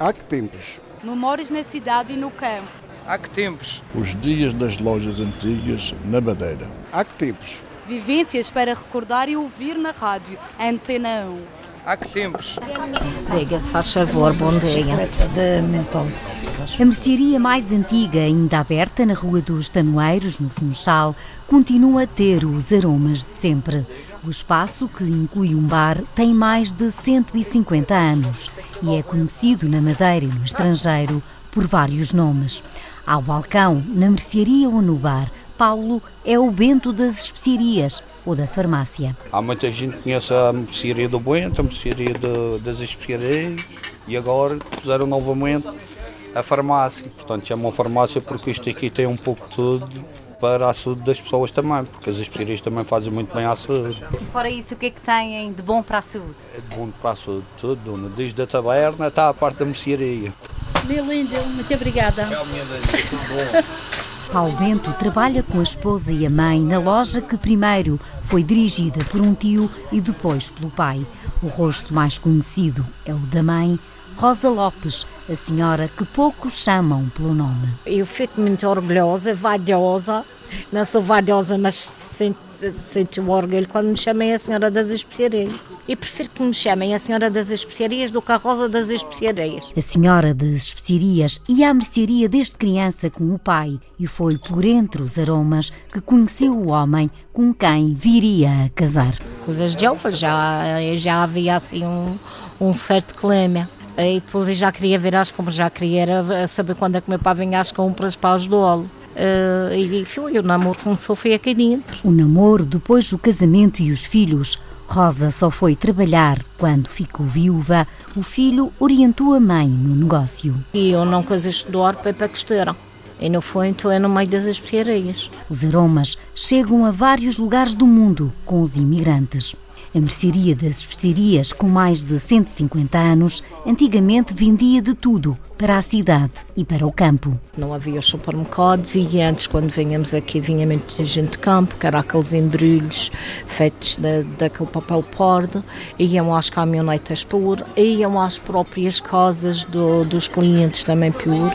Há que tempos? Memórias na cidade e no campo. Há que tempos? Os dias das lojas antigas na Madeira. Há que tempos? Vivências para recordar e ouvir na rádio. Antena 1. Há que tempos? Diga-se, faz favor, bom dia. De mentol. A mercearia mais antiga, ainda aberta na Rua dos Tanoeiros, no Funchal, continua a ter os aromas de sempre. O espaço, que inclui um bar, tem mais de 150 anos e é conhecido na Madeira e no estrangeiro por vários nomes. Ao balcão, na mercearia ou no bar, Paulo é o Bento das especiarias ou da farmácia. Há muita gente que conhece a mercearia do Bento, a mercearia do, das especiarias e agora puseram novamente a farmácia. Portanto, chamam farmácia porque isto aqui tem um pouco de tudo para a saúde das pessoas também, porque as especiarias também fazem muito bem à saúde. E fora isso, o que é que têm de bom para a saúde? É bom para a saúde, tudo, desde a taberna até a parte da mercearia. Meu lindo, muito obrigada. Paulo Bento trabalha com a esposa e a mãe na loja que primeiro foi dirigida por um tio e depois pelo pai. O rosto mais conhecido é o da mãe, Rosa Lopes, a senhora que poucos chamam pelo nome. Eu fico muito orgulhosa, valiosa. Não sou valiosa, mas sinto, sinto o orgulho quando me chamem a Senhora das Especiarias. E prefiro que me chamem a Senhora das Especiarias do que a Rosa das Especiarias. A senhora das especiarias ia à mercearia desde criança com o pai e foi por entre os aromas que conheceu o homem com quem viria a casar. Coisas de alfa, já, já havia assim um, um certo clima. E depois eu já queria ver as compras, já queria era saber quando é que meu pai vinha às compras para ajudá-lo. Uh, e foi, o namoro começou foi aqui dentro. O namoro, depois o casamento e os filhos. Rosa só foi trabalhar quando ficou viúva. O filho orientou a mãe no negócio. E eu não quis estudar para ir para costeira. E não foi, então é no meio das especiarias. Os aromas chegam a vários lugares do mundo com os imigrantes. A mercearia das especiarias, com mais de 150 anos, antigamente vendia de tudo para a cidade e para o campo. Não havia os supermercados e antes, quando vinhamos aqui, vinha muita gente de campo, que era aqueles embrulhos feitos da, daquele papel pardo, iam às caminhonetas por, iam às próprias casas do, dos clientes também por,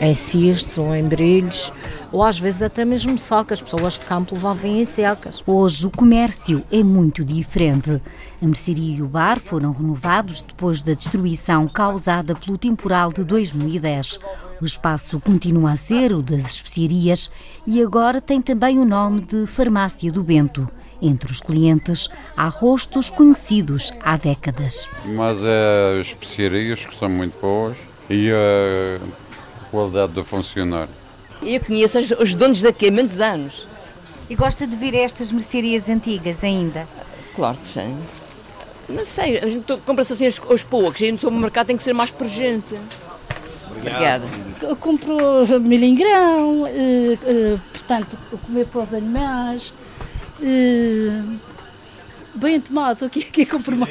em cestos ou em embrulhos ou às vezes até mesmo sacas, as pessoas de campo levavam em secas. Hoje o comércio é muito diferente. A mercearia e o bar foram renovados depois da destruição causada pelo temporal de 2010. O espaço continua a ser o das especiarias e agora tem também o nome de Farmácia do Bento. Entre os clientes há rostos conhecidos há décadas. Mas é as especiarias que são muito boas e a qualidade do funcionário. Eu conheço os donos daqui há muitos anos. E gosta de vir a estas mercearias antigas ainda? Claro que sim. Não sei, a gente compra-se assim aos poucos e no supermercado tem que ser mais presente. Obrigada. Eu compro milho em grão, eh, eh, portanto, comer para os animais. Eh, bem tomado, o que é que compro mais?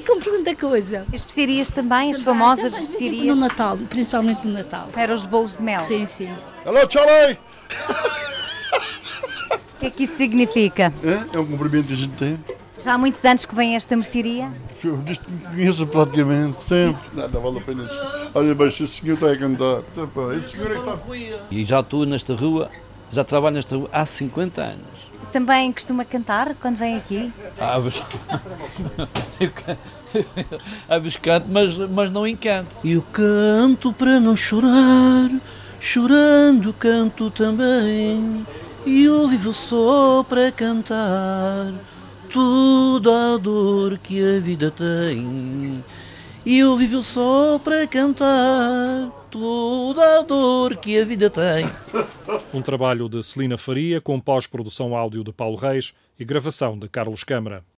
Ai, compro tanta coisa. As especiarias também, as famosas também, especiarias? No Natal, principalmente no Natal. Para os bolos de mel? Sim, sim. Hello, Charlie! O que é que isso significa? É, é um cumprimento que a gente tem. Já há muitos anos que vem esta mercearia? Eu disto me conheço praticamente, sempre. Não, não vale a pena. Olha, mas esse senhor está a cantar. Esse senhor é que sabe. E já estou nesta rua, já trabalho nesta rua há 50 anos. Também costuma cantar quando vem aqui? Ah, mas... a buscar, mas, mas não encanto. Eu canto para não chorar, chorando canto também. E eu vivo só para cantar toda a dor que a vida tem. E eu vivo só para cantar toda a dor que a vida tem. Um trabalho de Celina Faria com pós-produção áudio de Paulo Reis e gravação de Carlos Câmara.